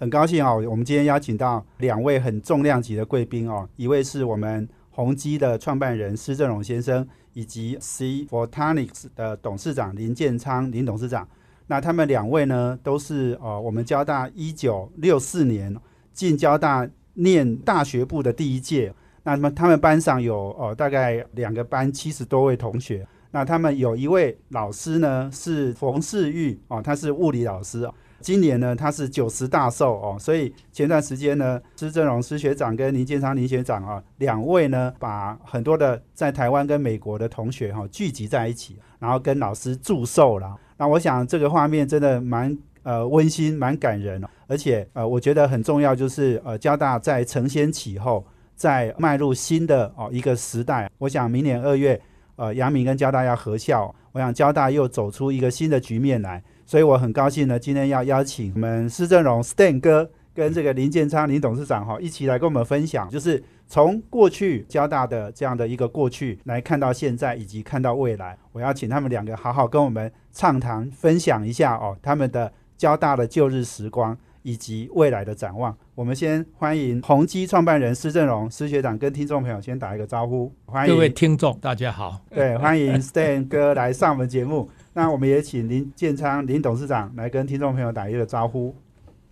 很高兴哦，我们今天邀请到两位很重量级的贵宾哦，一位是我们宏基的创办人施正荣先生，以及 C Photonics 的董事长林建昌林董事长。那他们两位呢，都是呃我们交大一九六四年进交大念大学部的第一届。那么他们班上有呃大概两个班七十多位同学。那他们有一位老师呢是冯世玉哦，他是物理老师。今年呢，他是九十大寿哦，所以前段时间呢，施正荣施学长跟林建昌林学长啊，两位呢，把很多的在台湾跟美国的同学哈聚集在一起，然后跟老师祝寿了。那我想这个画面真的蛮呃温馨、蛮感人，而且呃，我觉得很重要就是呃，交大在承先启后，在迈入新的哦一个时代。我想明年二月，呃，阳明跟交大要合校，我想交大又走出一个新的局面来。所以我很高兴呢，今天要邀请我们施正荣 Stan 哥跟这个林建昌林董事长哈一起来跟我们分享，就是从过去交大的这样的一个过去来看到现在，以及看到未来。我要请他们两个好好跟我们畅谈分享一下哦，他们的交大的旧日时光以及未来的展望。我们先欢迎宏基创办人施正荣施学长跟听众朋友先打一个招呼，欢迎各位听众大家好，对，欢迎 Stan 哥来上我们节目。那我们也请林建昌林董事长来跟听众朋友打一个招呼。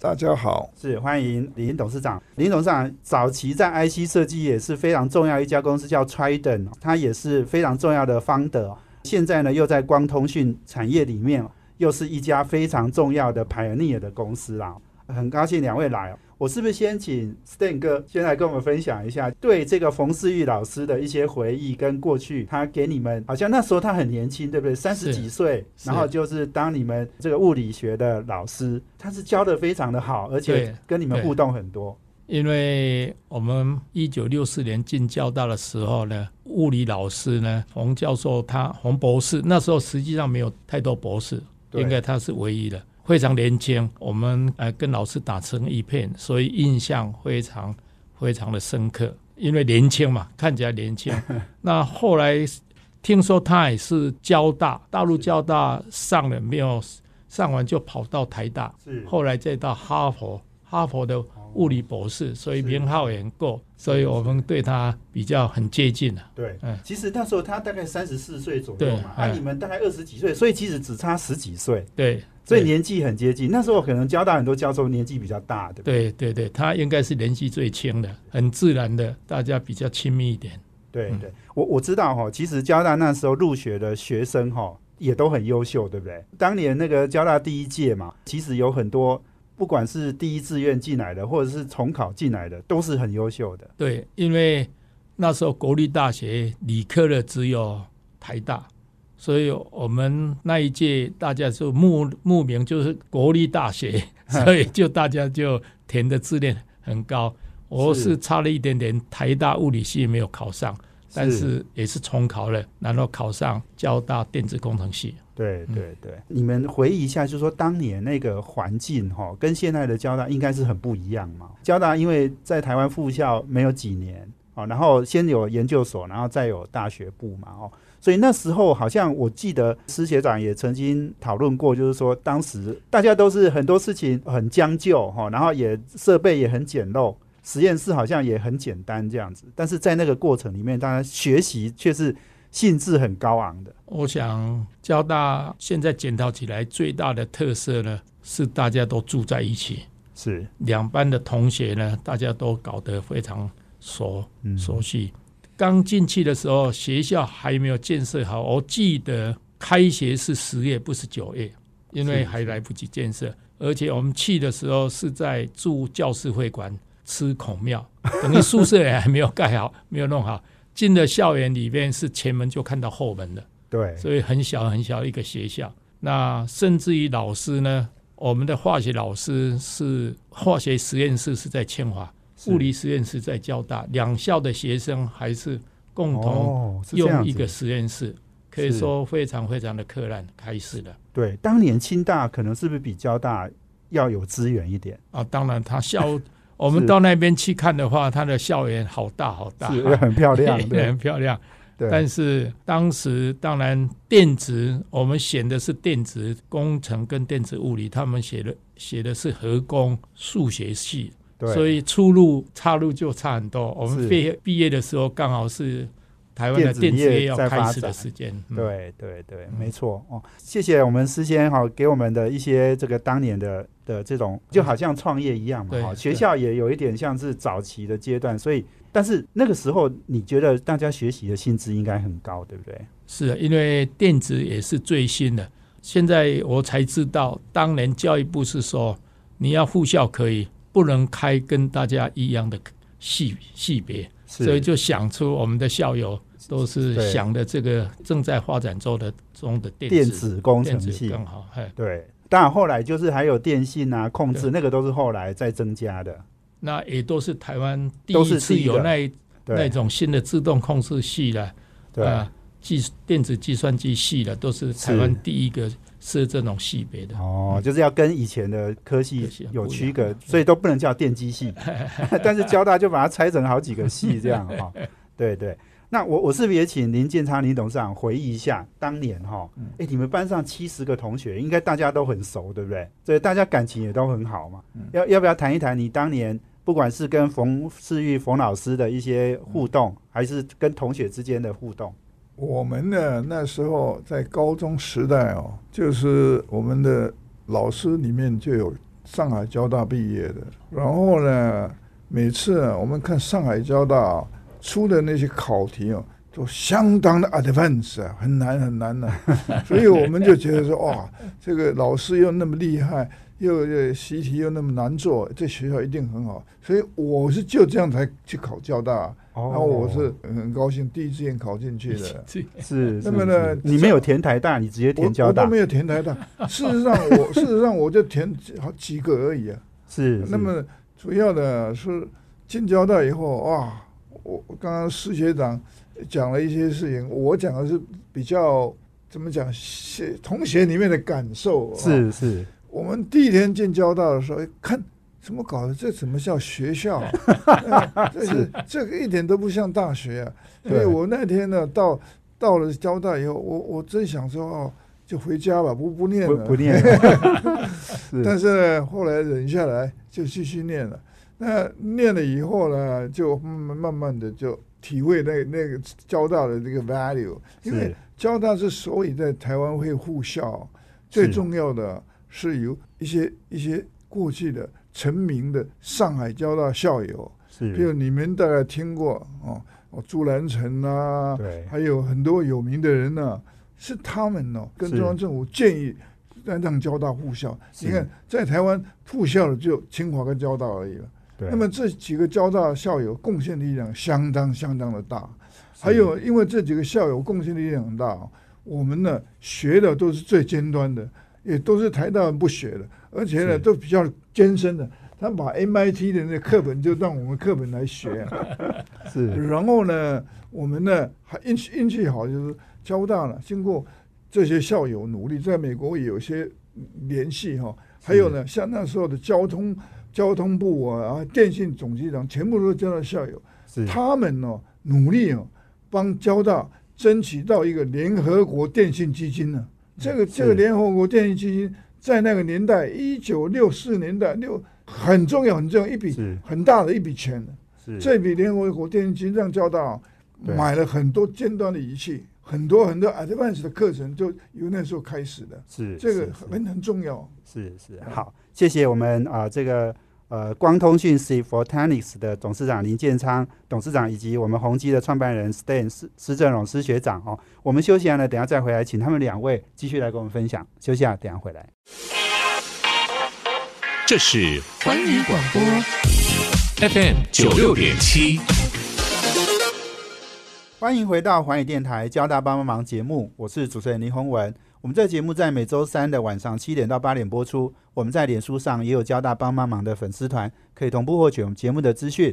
大家好，是欢迎林董事长。林董事长早期在 IC 设计也是非常重要一家公司，叫 Trident，它也是非常重要的方德。现在呢，又在光通讯产业里面，又是一家非常重要的 Pioneer 的公司啦。很高兴两位来。我是不是先请 Stan 哥先来跟我们分享一下对这个冯世玉老师的一些回忆跟过去？他给你们好像那时候他很年轻，对不对？三十几岁，然后就是当你们这个物理学的老师，他是教的非常的好，而且跟你们互动很多。因为我们一九六四年进交大的时候呢，物理老师呢，冯教授他冯博士那时候实际上没有太多博士，应该他是唯一的。非常年轻，我们呃跟老师打成一片，所以印象非常非常的深刻。因为年轻嘛，看起来年轻。那后来听说他也是交大，大陆交大上了没有？上完就跑到台大，后来再到哈佛，哈佛的。物理博士，所以名号也很够，所以我们对他比较很接近了。对，嗯，其实那时候他大概三十四岁左右嘛，啊，你们大概二十几岁，所以其实只差十几岁。对，所以年纪很接近。那时候可能交大很多教授年纪比较大的。对对对，他应该是年纪最轻的，很自然的，大家比较亲密一点。对对，我我知道哈，其实交大那时候入学的学生哈也都很优秀，对不对？当年那个交大第一届嘛，其实有很多。不管是第一志愿进来的，或者是重考进来的，都是很优秀的。对，因为那时候国立大学理科的只有台大，所以我们那一届大家就慕慕名就是国立大学，所以就大家就填的志愿很高。我是差了一点点，台大物理系没有考上，但是也是重考了，然后考上交大电子工程系。对对对，你们回忆一下，就是说当年那个环境哈，跟现在的交大应该是很不一样嘛。交大因为在台湾复校没有几年啊，然后先有研究所，然后再有大学部嘛哦，所以那时候好像我记得施学长也曾经讨论过，就是说当时大家都是很多事情很将就哈，然后也设备也很简陋，实验室好像也很简单这样子，但是在那个过程里面，当然学习却是。兴致很高昂的。我想交大现在检讨起来最大的特色呢，是大家都住在一起，是两班的同学呢，大家都搞得非常熟熟悉。刚进去的时候，学校还没有建设好，我记得开学是十月，不是九月，因为还来不及建设。而且我们去的时候是在住教室会馆吃孔庙，等于宿舍也还没有盖好，没有弄好。进了校园里面是前门就看到后门的，对，所以很小很小一个学校。那甚至于老师呢，我们的化学老师是化学实验室是在清华，是物理实验室在交大，两校的学生还是共同用一个实验室，可以说非常非常的困难开始了。对，当年清大可能是不是比交大要有资源一点？啊，当然，他校 我们到那边去看的话，他的校园好大好大，是 很漂亮，也 对。很漂亮。对，但是当时当然电子，我们选的是电子工程跟电子物理，他们写的写的是核工数学系，对所以出路岔路就差很多。我们毕业毕业的时候刚好是台湾的电子业要开始的时间。嗯，对对对，嗯没错哦。谢谢我们师先哈给我们的一些这个当年的的这种，就好像创业一样嘛对哈。学校也有一点像是早期的阶段，所以但是那个时候你觉得大家学习的薪资应该很高，对不对？是的因为电子也是最新的。现在我才知道，当年教育部是说你要复校可以，不能开跟大家一样的系系别。所以就想出我们的校友都是想的这个正在发展中的中的电电子电子程系，更好，哎，对。当然后来就是还有电信啊、控制，那个都是后来再增加的。那也都是台湾第一次有那那种新的自动控制系了，对。啊，计电子计算机系了，都是。台湾第一个设这种系别的。哦，就是要跟以前的科系有区隔所以都不能叫电机系，但是交大就把它拆成好几个系这样哈。对对，那我我是不是也请林建昌林董事长回忆一下当年哈？哎、你们班上七十个同学，应该大家都很熟，对不对？所以大家感情也都很好嘛。要要不要谈一谈你当年不管是跟冯世玉冯老师的一些互动，还是跟同学之间的互动？我们呢那时候在高中时代哦，就是我们的老师里面就有上海交大毕业的，然后呢，每次我们看上海交大、出的那些考题哦，都相当的 advanced 啊，很难很难的、所以我们就觉得说哇，这个老师又那么厉害。又又习题又那么难做，这学校一定很好，所以我是就这样才去考交大，哦然后我是很高兴第一志愿考进去的。是，那么呢你没有填台大，你直接填交大我都，没有填台大，事实上我事实上我就填好几个而已啊。是。是那么主要的是进交大以后，哇，我我刚刚施学长讲了一些事情，我讲的是比较怎么讲，学同学里面的感受。啊是是，我们第一天进交大的时候，哎看怎么搞的，这怎么叫学校 这是这个一点都不像大学啊！所以我那天呢，到到了交大以后，我我真想说哦，就回家吧，不不念了，不不念。是。但是呢，后来忍下来就继续念了。那念了以后呢，就慢慢慢慢的就体会那那个交大的这个 value，因为交大之所以在台湾会护校，最重要的是由一些一些过去的成名的上海交大校友，是，比如你们大概听过哦，哦朱兰成啊，对还有很多有名的人呢、是他们哦跟中央政府建议让让交大复校。你看，在台湾复校的只有清华跟交大而已了。对。那么这几个交大校友贡献力量相当相当的大。还有，因为这几个校友贡献力量很大哦，我们呢学的都是最尖端的，也都是台大人不学的，而且呢都比较艰深的。他把 MIT 的那个课本就让我们课本来学、啊，是。然后呢，我们呢还运气运气好，就是交大了经过这些校友努力，在美国也有些联系哈、还有呢，像那时候的交通交通部啊、电信总局长，全部都是交大校友，是。他们呢努力哦，帮交大争取到一个联合国电信基金呢、这个这个联合国电影基金在那个年代，一九六四年代六很重要很重要一笔是很大的一笔钱。是这笔联合国电影基金让交大买了很多尖端的仪器，很多很多 advanced 的课程，就由那时候开始的。是这个很很重要。是是好，谢谢我们啊、这个呃光通讯 C Photonics 的董事长林建昌董事长，以及我们宏基的创办人 Stan 施施正荣施学长哦。我们休息完了，等下再回来，请他们两位继续来跟我们分享。休息啊，等下回来。这是环宇广播 FM 九六点七。欢迎回到环宇电台交大帮帮忙节目，我是主持人林宏文。我们这个节目在每周三的晚上七点到八点播出。我们在脸书上也有交大帮帮忙的粉丝团，可以同步获取我们节目的资讯。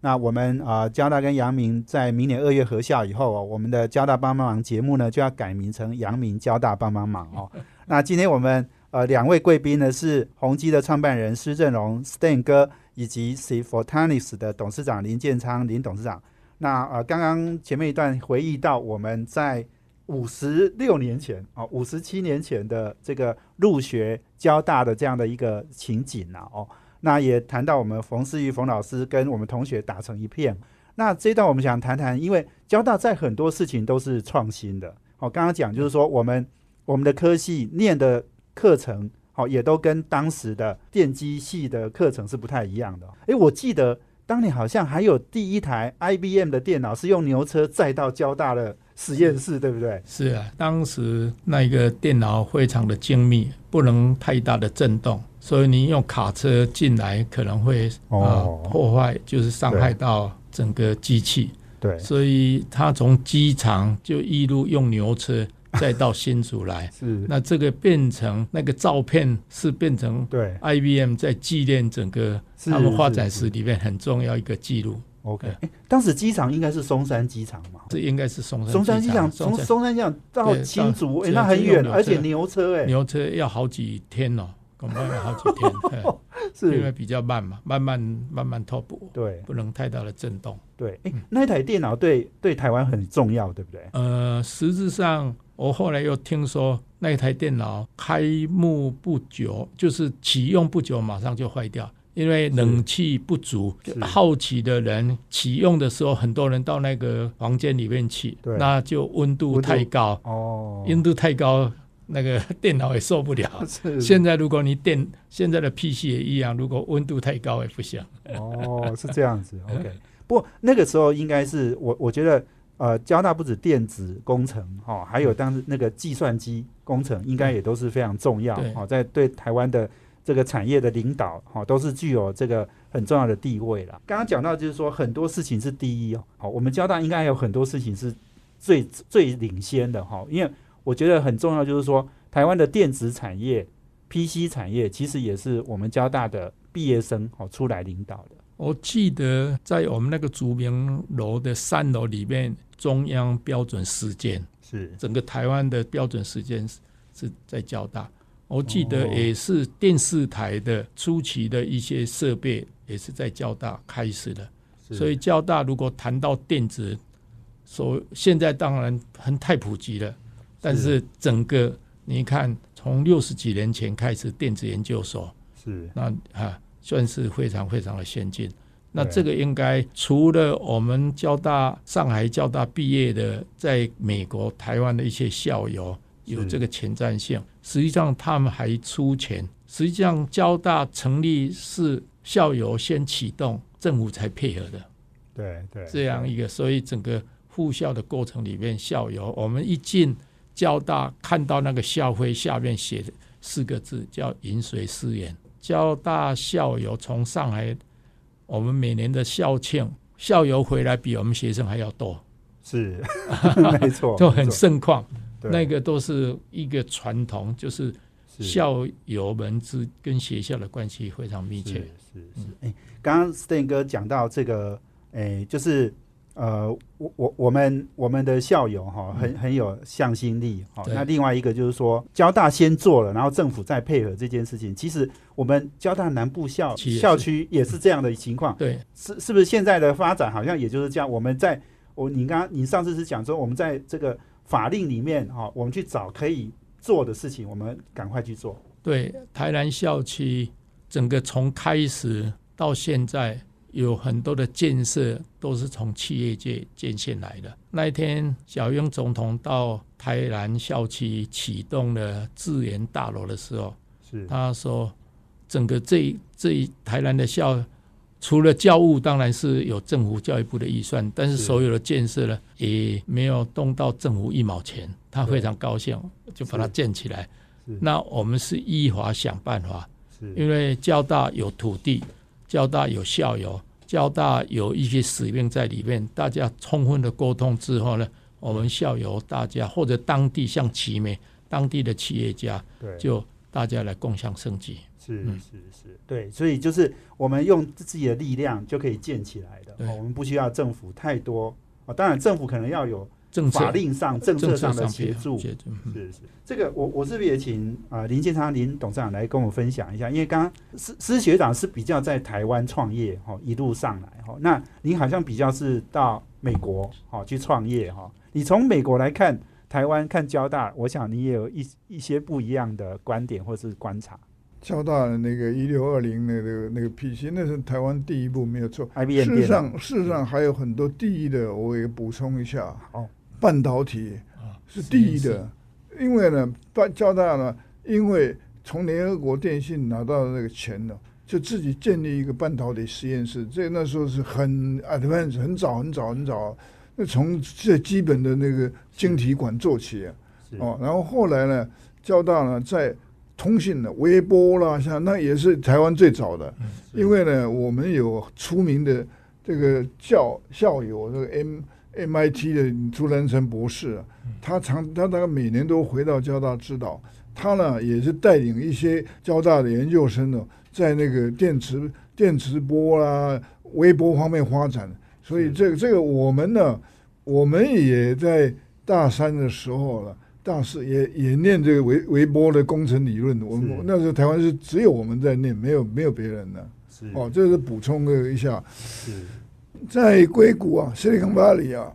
那我们啊，交大跟阳明在明年二月合校以后哦，我们的交大帮帮忙节目呢就要改名成阳明交大帮帮忙哦。那今天我们呃两位贵宾呢是宏基的创办人施正荣 Stan 哥，以及 C Fortanis 的董事长林建昌林董事长。那呃刚刚前面一段回忆到我们在。五十六年前哦，五十七年前的这个入学交大的这样的一个情景呐哦，那也谈到我们冯思玉冯老师跟我们同学打成一片。那这一段我们想谈谈，因为交大在很多事情都是创新的。哦，刚刚讲就是说我们我们的科系念的课程，好也都跟当时的电机系的课程是不太一样的。诶，我记得当年好像还有第一台 IBM 的电脑是用牛车载到交大的。实验室对不对？是啊，当时那个电脑非常的精密，不能太大的震动，所以你用卡车进来可能会啊破坏，就是伤害到整个机器。对，所以他从机场就一路用牛车 再到新竹来。是，那这个变成那个照片是变成对 IBM 在纪念整个他们发展史里面很重要一个记录。OK，当时机场应该是松山机场嘛？这应该是松山。松山机场从松山机场到新竹，哎，那很远，而且牛车，哎，牛车要好几天哦，恐怕要好几天，是因为比较慢嘛，慢慢慢慢拓补，对，不能太大的震动。对，哎，那台电脑对对台湾很重要，对不对？呃，实质上我后来又听说，那一台电脑开幕不久，就是启用不久，马上就坏掉。因为冷气不足，好奇的人启用的时候，很多人到那个房间里面去，那就温度太高哦，温度太高，那个电脑也受不了。现在如果你电现在的 PC 也一样，如果温度太高也不行。哦，是这样子。OK，不过那个时候应该是我我觉得呃，交大不止电子工程哈，还有当时那个计算机工程，应该也都是非常重要。好，在对台湾的。这个产业的领导，哈，都是具有这个很重要的地位了。刚刚讲到，就是说很多事情是第一哦，好，我们交大应该还有很多事情是最最领先的哈。因为我觉得很重要，就是说台湾的电子产业、PC 产业，其实也是我们交大的毕业生哦出来领导的。我记得在我们那个竹明楼的三楼里面，中央标准时间是整个台湾的标准时间是是在交大。我记得也是电视台的初期的一些设备，也是在交大开始的。所以交大如果谈到电子，所现在当然很太普及了，但是整个你看，从六十几年前开始电子研究所，是那啊算是非常非常的先进。那这个应该除了我们交大上海交大毕业的，在美国、台湾的一些校友。有这个前瞻性，实际上他们还出钱。实际上，交大成立是校友先启动，政府才配合的。对对，这样一个，所以整个复校的过程里面，校友我们一进交大，看到那个校徽下面写的四个字叫“饮水思源”。交大校友从上海，我们每年的校庆，校友回来比我们学生还要多。是，没错，就很盛况。那个都是一个传统，就是校友们之跟学校的关系非常密切。是是，哎，刚刚 Stan 哥讲到这个，哎，就是呃，我我我们我们的校友哈，很很有向心力。好，那另外一个就是说，交大先做了，然后政府再配合这件事情。其实我们交大南部校校区也是这样的情况。对，是是不是现在的发展好像也就是这样？我们在我你刚刚你上次是讲说，我们在这个。法令里面哈，我们去找可以做的事情，我们赶快去做。对，台南校区整个从开始到现在，有很多的建设都是从企业界建线来的。那一天，小英总统到台南校区启动了智研大楼的时候，是他说，整个这这台南的校。除了教务，当然是有政府教育部的预算，但是所有的建设呢，也没有动到政府一毛钱。他非常高兴，就把它建起来。那我们是依法想办法，因为交大有土地，交大有校友，交大有一些使命在里面。大家充分的沟通之后呢，我们校友大家或者当地像奇美。当地的企业家，对，就大家来共享升级。是嗯是是，对，所以就是我们用自己的力量就可以建起来的，我们不需要政府太多哦，当然政府可能要有政策法令上、政策上的协助，协助，嗯是是，这个我我是不是也请啊、呃林建昌林董事长来跟我分享一下？因为刚刚施施学长是比较在台湾创业哈、哦，一路上来哈、哦，那您好像比较是到美国哈、哦、去创业哈、你从美国来看台湾看交大，我想你也有一一些不一样的观点或是观察。交大的那个一六二零那个那个 PC，那是台湾第一部没有错。事实上，事实上还有很多第一的，我也补充一下。哦，半导体啊是第一的，因为呢，半交大呢，因为从联合国电信拿到的那个钱呢，就自己建立一个半导体实验室。这那时候是很 advanced，很早很早很早。那从最基本的那个晶体管做起啊，哦，然后后来呢，交大呢在通信的微波啦，像那也是台湾最早的，因为呢，我们有出名的这个教校友，这个 M MIT 的朱兰成博士啊，他常他大概每年都回到交大指导，他呢也是带领一些交大的研究生呢，在那个电磁电磁波啦、微波方面发展，所以这个这个我们呢，我们也在大三的时候了。大四也也念这个微微波的工程理论，我们那时候台湾是只有我们在念，没有没有别人的。是。哦，这是补充了一下，是在硅谷啊，Silicon Valley 啊，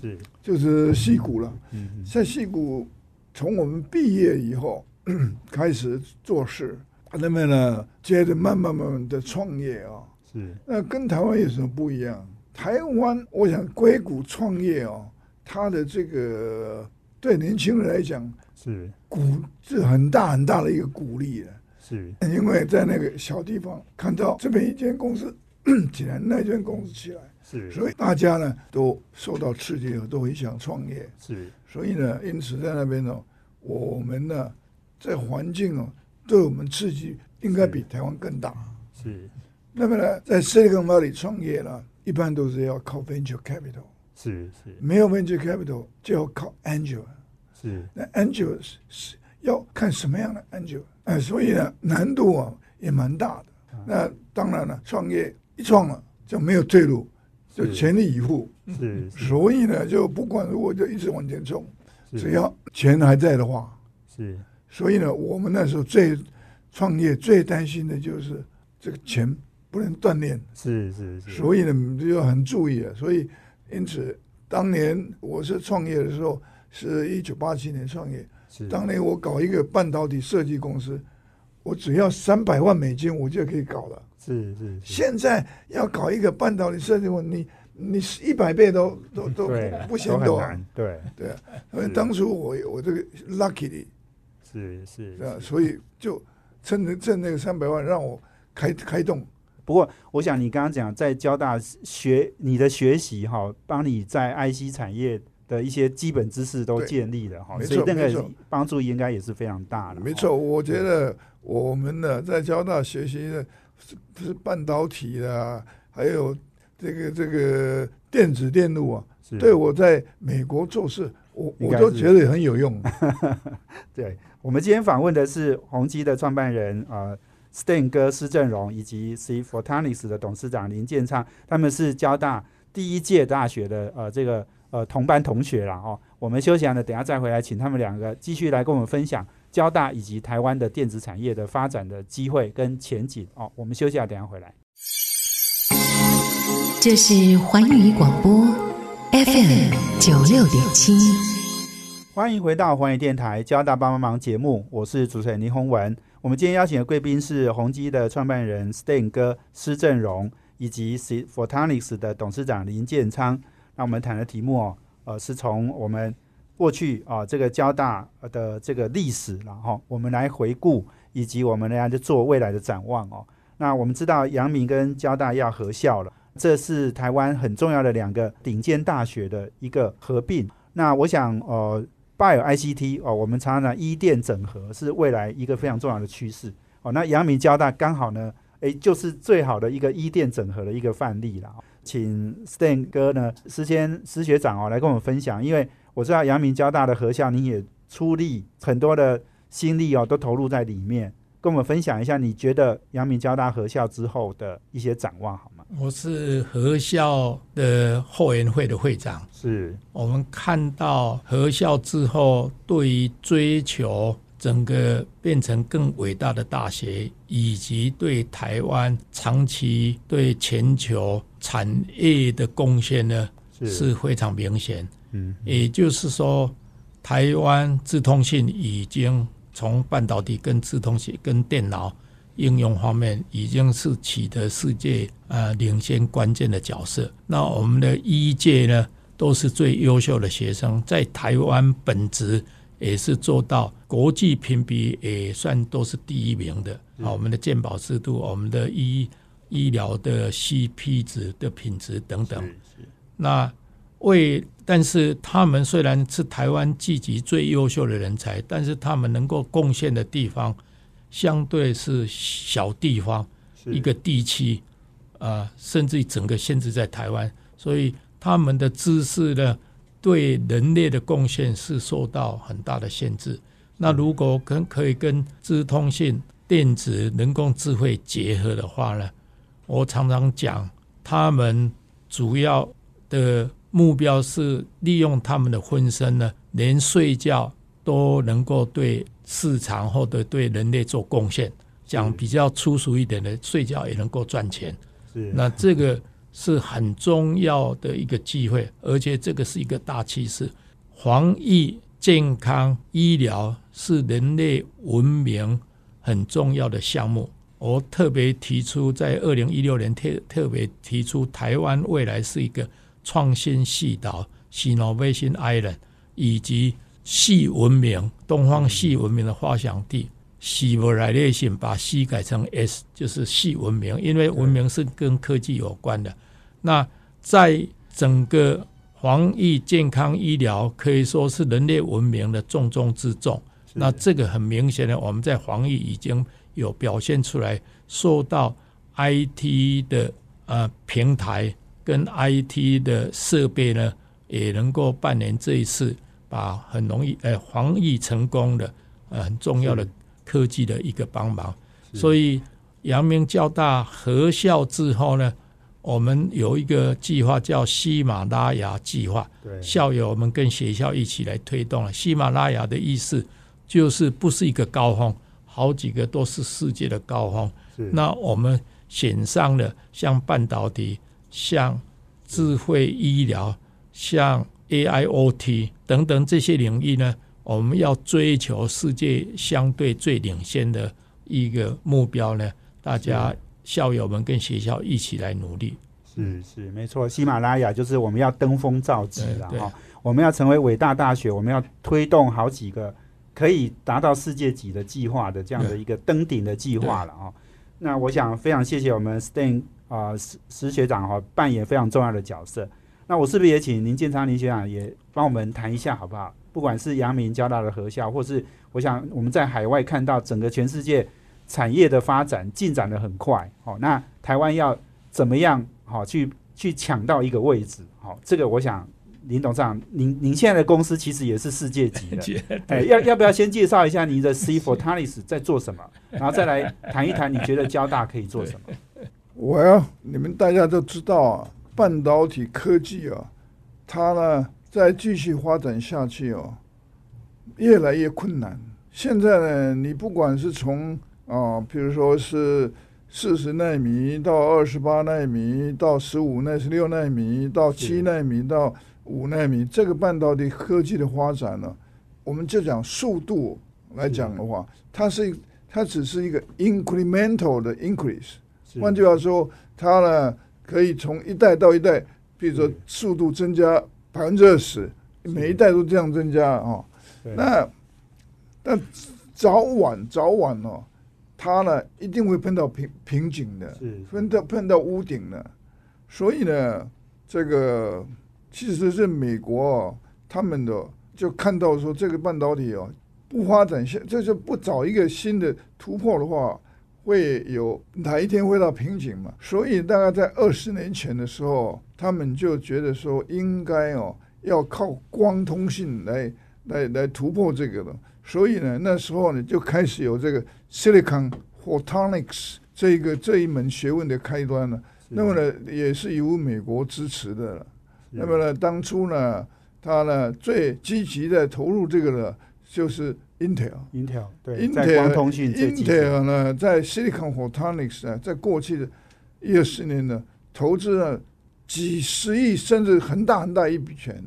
是。就是戏谷了。嗯嗯。在戏谷，从我们毕业以后 开始做事，那么呢，接着慢慢慢慢的创业啊，是。那跟台湾有什么不一样？台湾，我想硅谷创业哦，它的这个对年轻人来讲，是。鼓是很大很大的一个鼓励的。是。因为在那个小地方看到这边一间公司起来，那间公司起来，是。所以大家呢都受到刺激了，都很想创业。是。所以呢，因此在那边呢，我们呢在环境哦对我们刺激应该比台湾更大。是。那么呢，在 Silicon Valley 创业呢，一般都是要靠 venture capital，是是。没有 venture capital 就要靠 angel。是。那 angel 是是要看什么样的 angel，哎，所以呢难度啊也蛮大的。那当然了，创业一创了就没有退路，就全力以赴。是是所以呢，就不管如果就一直往前冲，只要钱还在的话。是所以呢，我们那时候最创业最担心的就是这个钱不能锻炼，是是是，所以呢就要很注意啊。所以因此，当年我是创业的时候，是一九八七年创业。是当年我搞一个半导体设计公司，我只要三百万美金，我就可以搞了。是是是现在要搞一个半导体设计公司，你你一百倍都都 都不嫌多对对啊，因为当初我我这个 luckily 是是啊，是。所以就趁着趁那个三百万让我开开动。不过，我想你刚刚讲在交大学你的学习哈，帮你在 IC 产业的一些基本知识都建立了哈，没所以那个帮助应该也是非常大的。没错，，我觉得我们呢在交大学习的是是半导体啦，还有这个这个电子电路啊，对我在美国做事，我我都觉得很有用。对，我们今天访问的是宏基的创办人呃 Stan 哥施正荣，以及 C Photonics 的董事长林建昌，他们是交大第一届大学的呃这个呃同班同学啦哦。我们休息完了，等下再回来，请他们两个继续来跟我们分享交大以及台湾的电子产业的发展的机会跟前景哦。我们休息啊，等下回来。这是环宇广播 FM 九六点七。欢迎回到环宇电台交大帮帮忙节目，我是主持人林宏文。我们今天邀请的贵宾是宏基的创办人 Stan 哥施正荣，以及 Photonics 的董事长林建昌。那我们谈的题目哦，呃，是从我们过去啊、这个交大的这个历史，然后我们来回顾，以及我们来做未来的展望哦。那我们知道阳明跟交大要合校了，这是台湾很重要的两个顶尖大学的一个合并。那我想，呃，Bio ICT 哦，我们常常讲医电整合是未来一个非常重要的趋势哦。那阳明交大刚好呢，诶，就是最好的一个医电整合的一个范例啦。请 Stan 哥呢，施先施学长哦来跟我们分享，因为我知道阳明交大的合校，你也出力，很多的心力哦，都投入在里面。跟我们分享一下，你觉得阳明交大合校之后的一些展望好吗？我是合校的后援会的会长，是我们看到合校之后，对于追求整个变成更伟大的大学，以及对台湾长期对全球产业的贡献呢，是非常明显。嗯，也就是说，台湾自通信已经。从半导体跟自通信跟电脑应用方面，已经是取得世界呃领先关键的角色。那我们的一届呢，都是最优秀的学生，在台湾本职也是做到国际评比也算都是第一名的。啊，我们的健保制度，我们的医医疗的 CP 值的品质等等。那为但是他们虽然是台湾聚集最优秀的人才，但是他们能够贡献的地方，相对是小地方，一个地区，啊，甚至于整个限制在台湾，所以他们的知识呢，对人类的贡献是受到很大的限制。那如果跟可以跟资通信、电子、人工智慧结合的话呢，我常常讲，他们主要的。目标是利用他们的分身呢，连睡觉都能够对市场或者对人类做贡献。讲比较粗俗一点的，睡觉也能够赚钱。是，那这个是很重要的一个机会，而且这个是一个大趋势。防疫、健康、医疗是人类文明很重要的项目。我特别提出，在二零一六年特特别提出，台湾未来是一个。创新系岛、Innovation Island，以及系文明、东方系文明的发祥地 Civilization，把 C 改成 S，就是系文明，因为文明是跟科技有关的。那在整个防疫、健康、医疗，可以说是人类文明的重中之重。那这个很明显的，我们在防疫已经有表现出来，受到 IT 的呃平台。跟 IT 的设备呢，也能够扮演这一次把很容易呃防疫成功的呃很重要的科技的一个帮忙。所以阳明交大合校之后呢，我们有一个计划叫喜马拉雅计划，校友们跟学校一起来推动了。喜马拉雅的意思就是不是一个高峰，好几个都是世界的高峰。那我们选上了像半导体。像智慧医疗、像 AIoT 等等这些领域呢，我们要追求世界相对最领先的一个目标呢。大家校友们跟学校一起来努力。是是，没错。喜马拉雅就是我们要登峰造极了哈，我们要成为伟大大学，我们要推动好几个可以达到世界级的计划的这样的一个登顶的计划了啊。那我想非常谢谢我们 Stan。啊，石石学长哈扮演非常重要的角色。那我是不是也请林建昌林学长也帮我们谈一下好不好？不管是阳明交大的合校，或是我想我们在海外看到整个全世界产业的发展进展的很快，好，那台湾要怎么样好去去抢到一个位置？好，这个我想林董事长，您您现在的公司其实也是世界级的，哎，要要不要先介绍一下您的 C for Talis 在做什么，然后再来谈一谈你觉得交大可以做什么？我呀，你们大家都知道啊，半导体科技啊，它呢再继续发展下去哦，越来越困难。现在呢，你不管是从啊，比如说是四十纳米到二十八纳米，到十五纳十六纳米，到七纳米到五纳米，这个半导体科技的发展呢，我们就讲速度来讲的话，它是它只是一个 incremental 的 increase。换句话说，它呢可以从一代到一代，比如说速度增加百分之二十，每一代都这样增加啊。那但早晚早晚哦，它呢一定会碰到瓶瓶颈的，碰到碰到屋顶的。所以呢，这个其实是美国哦，他们的就看到说这个半导体哦不发展，现就是不找一个新的突破的话。会有哪一天会到瓶颈嘛？所以大概在二十年前的时候，他们就觉得说应该哦要靠光通信来来来突破这个了。所以呢，那时候呢就开始有这个 Silicon Photonics 这个这一门学问的开端了。那么呢，也是由美国支持的了。那么呢，当初呢，他呢最积极的投入这个的，就是 Intel。Intel 对，在光通讯这几 Intel 呢，在 Silicon Photonics 呢，在过去的一二十年呢，投资了几十亿甚至很大很大一笔钱。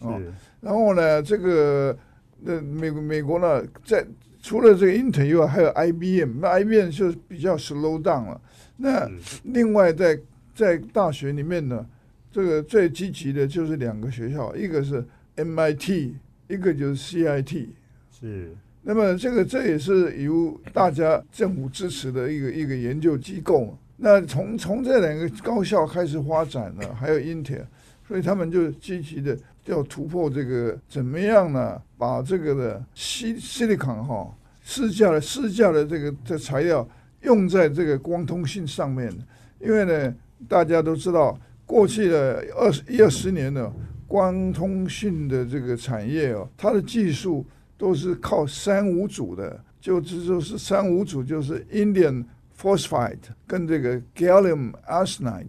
哦，是然后呢，这个那美国美国呢，在除了这个 Intel 以外，还有 IBM，那 IBM 就比较 slow down 了。那另外在在大学里面呢，这个最积极的就是两个学校，一个是 MIT，一个就是 CIT。是那么这个这也是由大家政府支持的一个一个研究机构嘛。那从从这两个高校开始发展呢，还有 Intel，所以他们就积极的要突破这个怎么样呢？把这个的西 silicon 哈市价的市价的这个这材料用在这个光通信上面，因为呢大家都知道，过去的二十一二十年呢，光通讯的这个产业哦，它的技术都是靠三五组的，就这就是三五组，就是 Indian phosphide 跟这个 gallium arsenide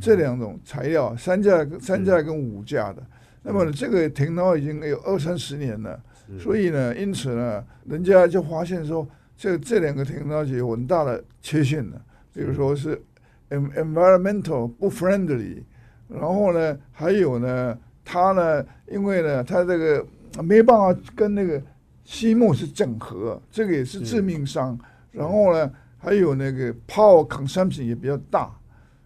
这两种材料，三价三价跟五价的。那么，这个 technology 已经有二三十年了，所以呢，因此呢，人家就发现说，这这两个 technology 有很大的缺陷的，比如说是 en- environmental 不 friendly，然后呢，还有呢，它呢，因为呢，它这个没办法跟那个西木是整合，这个也是致命伤。然后呢，还有那个 power consumption 也比较大，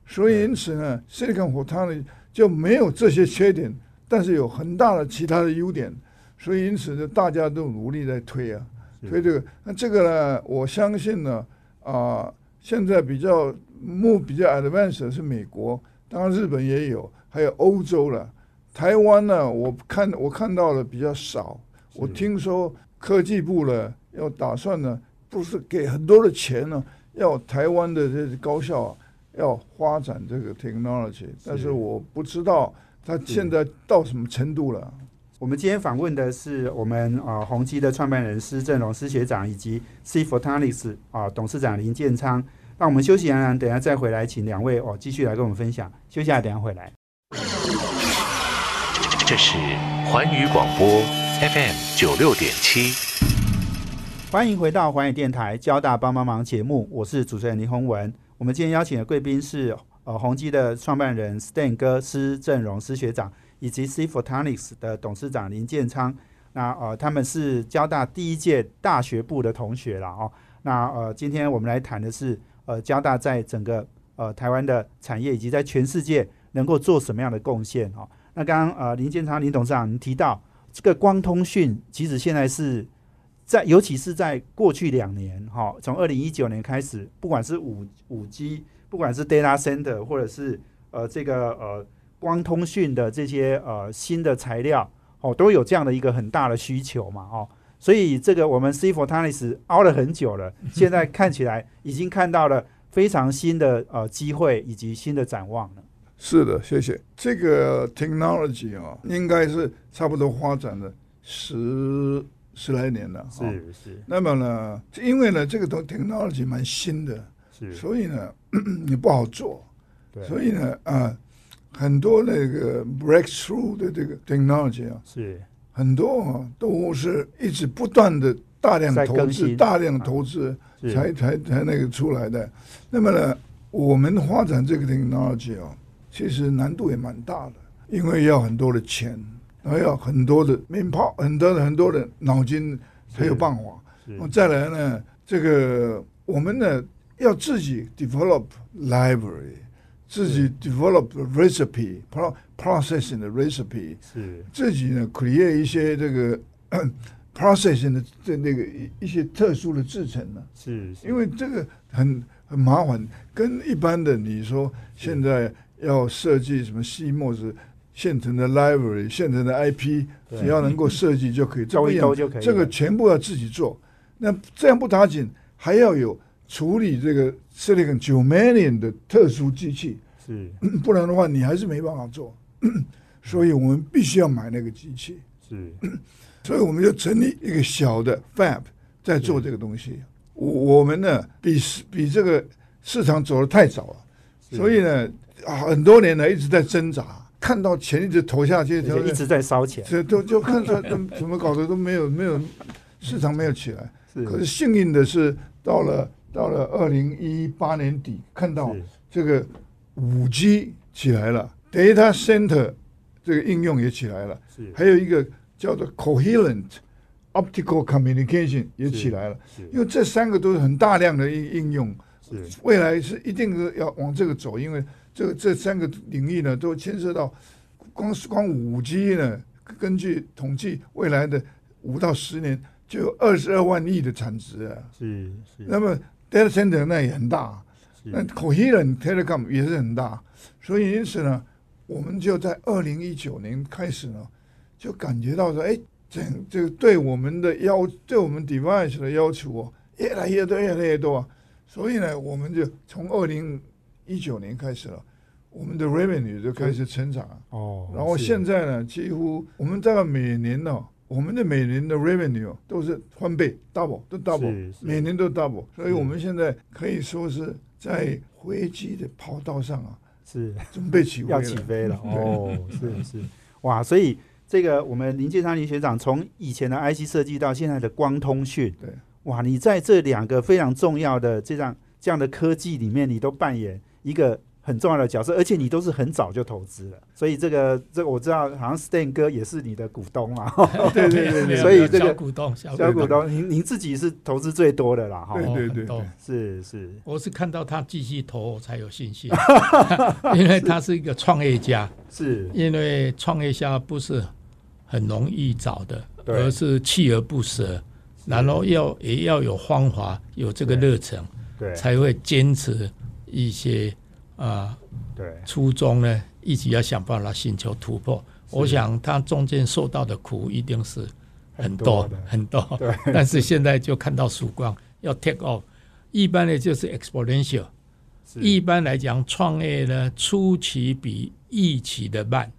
所以因此呢，silicon photonics 就没有这些缺点，但是有很大的其他的优点，所以因此呢，大家都努力在推啊，推这个。那这个呢，我相信呢，啊、现在比较目比较 advanced 的是美国，当然日本也有，还有欧洲了。台湾呢，我看我看到的比较少。我听说科技部呢要打算呢，不是给很多的钱呢，要台湾的这些高校啊要发展这个 technology，但是我不知道他现在到什么程度了。我们今天访问的是我们啊宏基的创办人施正荣施学长，以及 C Photonics 啊董事长林建昌。那我们休息一下，等一下再回来，请两位哦继续来跟我们分享。休息一下，等一下回来。这是环宇广播 FM 九六点七。欢迎回到环宇电台交大帮帮忙节目，我是主持人林宏文。我们今天邀请的贵宾是呃宏基的创办人 Stan 哥施正荣施学长，以及 C Photonics 的董事长林建昌。那呃他们是交大第一届大学部的同学了哦。那呃今天我们来谈的是呃交大在整个呃台湾的产业以及在全世界能够做什么样的贡献哦。那刚刚呃林建昌林董事长您提到这个光通讯，其实现在是在尤其是在过去两年，哈，从二零一九年开始，不管是五五 G，不管是 data center，或者是呃这个呃光通讯的这些呃新的材料，哦，都有这样的一个很大的需求嘛，哦，所以这个我们 C Photonics 熬了很久了，现在 看起来已经看到了非常新的呃机会以及新的展望了。是的，谢谢。这个 technology 啊，应该是差不多发展了十十来年了。哈。是。是那么呢，因为呢，这个东 technology 蛮新的，是，所以呢，也不好做。对，所以呢，啊，很多那个 breakthrough 的这个 technology 啊，是。很多啊都是一直不断的大量投资、大量投资才才才那个出来的。那么呢，我们发展这个 technology 啊，其实难度也蛮大的，因为要很多的钱，还要很多的 manpower，很多的很多的脑筋才有办法。是哦再来呢，这个我们呢要自己 develop library，自己 develop recipe pro processing 的 recipe，是。自己呢 create 一些这个 processing 的这那个一一些特殊的制成呢，是，是。因为这个很很麻烦，跟一般的你说现在要设计什么 CMOS 现成的 library、现成的 IP，只要能够设计就可以，这样兜就可以这个全部要自己做。那这样不打紧，还要有处理这个 silicon germanium 的特殊机器，是。不然的话你还是没办法做。所以我们必须要买那个机器。是。所以我们就成立一个小的 fab 在做这个东西。我我们呢比市比这个市场走得太早了，所以呢啊很多年呢一直在挣扎，看到钱一直投下去，就一直在烧钱，这都就看出来 怎么怎么搞的都没有没有市场没有起来。可是是幸运的是，到了到了二零一八年底，看到这个五 G 起来了，data center 这个应用也起来了，是。还有一个叫做 coherent optical communication 也起来了，是。因为这三个都是很大量的应应用，是。未来是一定是要往这个走，因为这个这三个领域呢都牵涉到光是光五 G 呢，根据统计，未来的五到十年就有二十二万亿的产值啊。是是那么 data center 那也很大，是那 coherent telecom 也是很大，所以因此呢，我们就在二零一九年开始呢，就感觉到说，哎，整这个对我们的要对我们 device 的要求哦，越来越多，越来越多啊。所以呢，我们就从二零一九年开始了，我们的 revenue 就开始成长啊。哦，然后现在呢，几乎我们大概每年呢、我们的每年的 revenue 都是翻倍 double 都 double，每年都 double，所以我们现在可以说是在飞机的跑道上啊，是。准备起飞要。起飞了。哦，是是，哇，所以这个我们林建昌林学长从以前的 IC 设计到现在的光通讯，对，哇，你在这两个非常重要的这样这样的科技里面，你都扮演一个很重要的角色，而且你都是很早就投资了，所以这个这个我知道，好像 Stan 哥也是你的股东 嘛，对对对对，所以这个小股东，小小股东，您您自己是投资最多的啦，哈，对对对是是。我是看到他继续投，我才有信心，因为他是一个创业家，是，因为创业家不是很容易找的，而是锲而不舍，然后要也要有方法，有这个热忱，对。才会坚持一些啊、对。初衷呢，一直要想办法寻求突破。我想他中间受到的苦一定是很多的，很多，对。但是现在就看到曙光，要 take off。一般的就是 exponential，一般来讲，创业呢初期比预期的慢，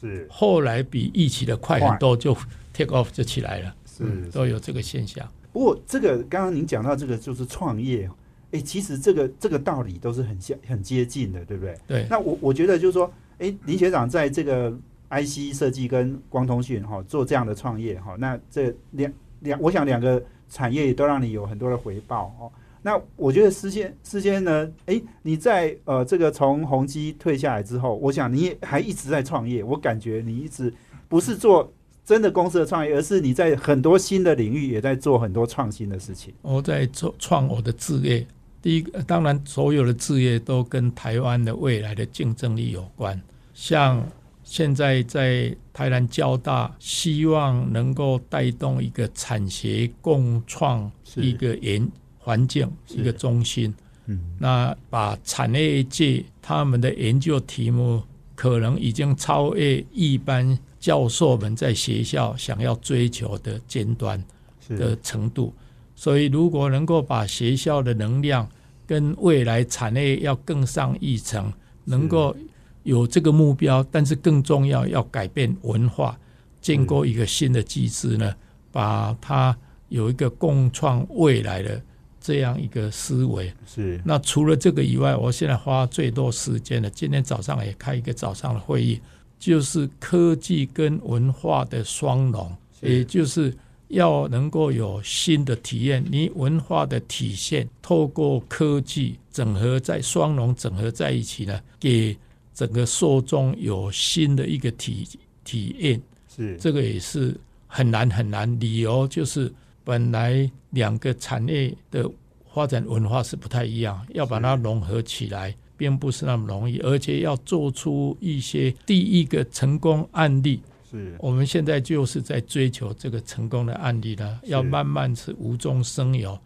是。后来比预期的快快很多，就 take off 就起来了，是。都有这个现象。不过这个刚刚您讲到这个就是创业，哎，其实这个这个道理都是很像很接近的，对不对？对，那我我觉得就是说，哎，林学长在这个 IC 设计跟光通讯哈、做这样的创业哈、那这两两，我想两个产业也都让你有很多的回报哦。那我觉得事先事先呢，哎，你在呃这个从宏基退下来之后，我想你也还一直在创业，我感觉你一直不是做真的公司的创业，而是你在很多新的领域也在做很多创新的事情。我在做创我的置业。第一个，当然所有的置业都跟台湾的未来的竞争力有关。像现在在台南交大，希望能够带动一个产学共创一个研环境，一个中心。嗯，那把产业界他们的研究题目，可能已经超越一般教授们在学校想要追求的尖端的程度。所以，如果能够把学校的能量跟未来产业要更上一层，能够有这个目标，但是更重要要改变文化，建构一个新的机制呢，把它有一个共创未来的这样一个思维。是。那除了这个以外，我现在花最多时间的，今天早上也开一个早上的会议，就是科技跟文化的双融，也就是要能够有新的体验。你文化的体现，透过科技整合在双融整合在一起呢，给整个受众有新的一个体体验。是这个也是很难很难。理由就是本来两个产业的发展文化是不太一样，要把它融合起来，并不是那么容易，而且要做出一些第一个成功案例。是。我们现在就是在追求这个成功的案例了，要慢慢是无中生有。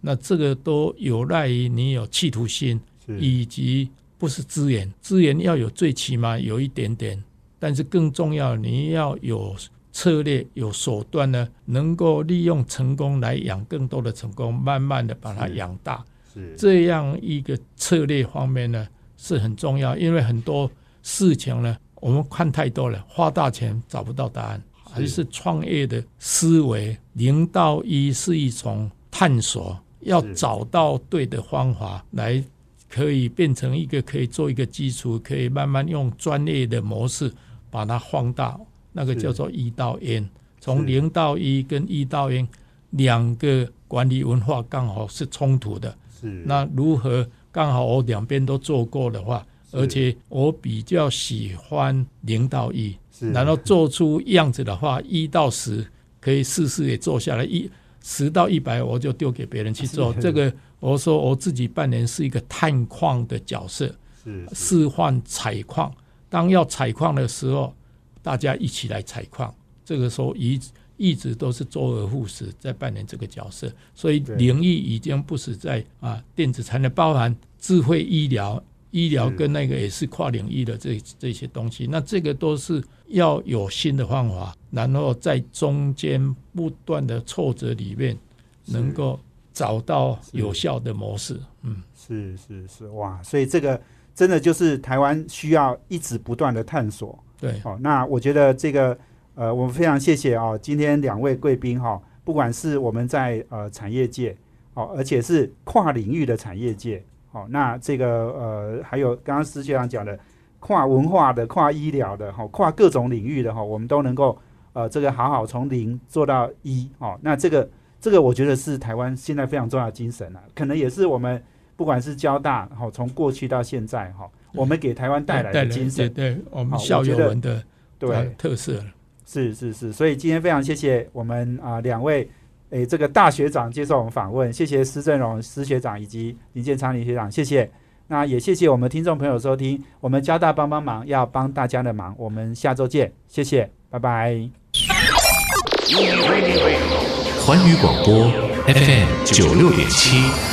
那这个都有赖于你有企图心，以及不是资源，资源要有最起码有一点点，但是更重要，你要有策略、有手段呢，能够利用成功来养更多的成功，慢慢的把它养大。是。这样一个策略方面呢是很重要，因为很多事情呢我们看太多了，花大钱找不到答案。还是创业的思维。零到一是一种探索，要找到对的方法来，可以变成一个可以做一个基础，可以慢慢用专业的模式把它放大，那个叫做一到 N。从是零到一跟一到 N 两个管理文化刚好是冲突的。是那如何刚好我两边都做过的话，是而且我比较喜欢零到一，然后做出样子的话，一到十可以试试也做下来，一十到一百我就丢给别人去做。这个我说我自己扮演是一个探矿的角色，是是示范采矿。当要采矿的时候，大家一起来采矿。这个时候一一直都是周而复始在扮演这个角色，所以对领域已经不是在啊电子产业，包含智慧医疗。医疗跟那个也是跨领域的这这些东西，那这个都是要有新的方法，然后在中间不断的挫折里面，能够找到有效的模式。嗯，是是是。哇，所以这个真的就是台湾需要一直不断的探索。对，好、那我觉得这个呃，我们非常谢谢哦，今天两位贵宾哈、不管是我们在呃产业界，哦，而且是跨领域的产业界，好、那这个呃还有刚刚施学长讲的跨文化的、跨医疗的、哈、跨各种领域的哈、我们都能够呃这个好好从零做到一，哦，那这个这个我觉得是台湾现在非常重要的精神啊，可能也是我们不管是交大哈、从过去到现在哈、我们给台湾带来的精神，对对，我们校友们的对。呃特色了。是是是，所以今天非常谢谢我们啊、两位诶这个大学长接受我们访问，谢谢施正荣施学长以及林建昌林学长，谢谢。那也谢谢我们听众朋友收听，我们交大帮帮忙要帮大家的忙，我们下周见，谢谢，拜拜。环宇广播 FM 九六点七。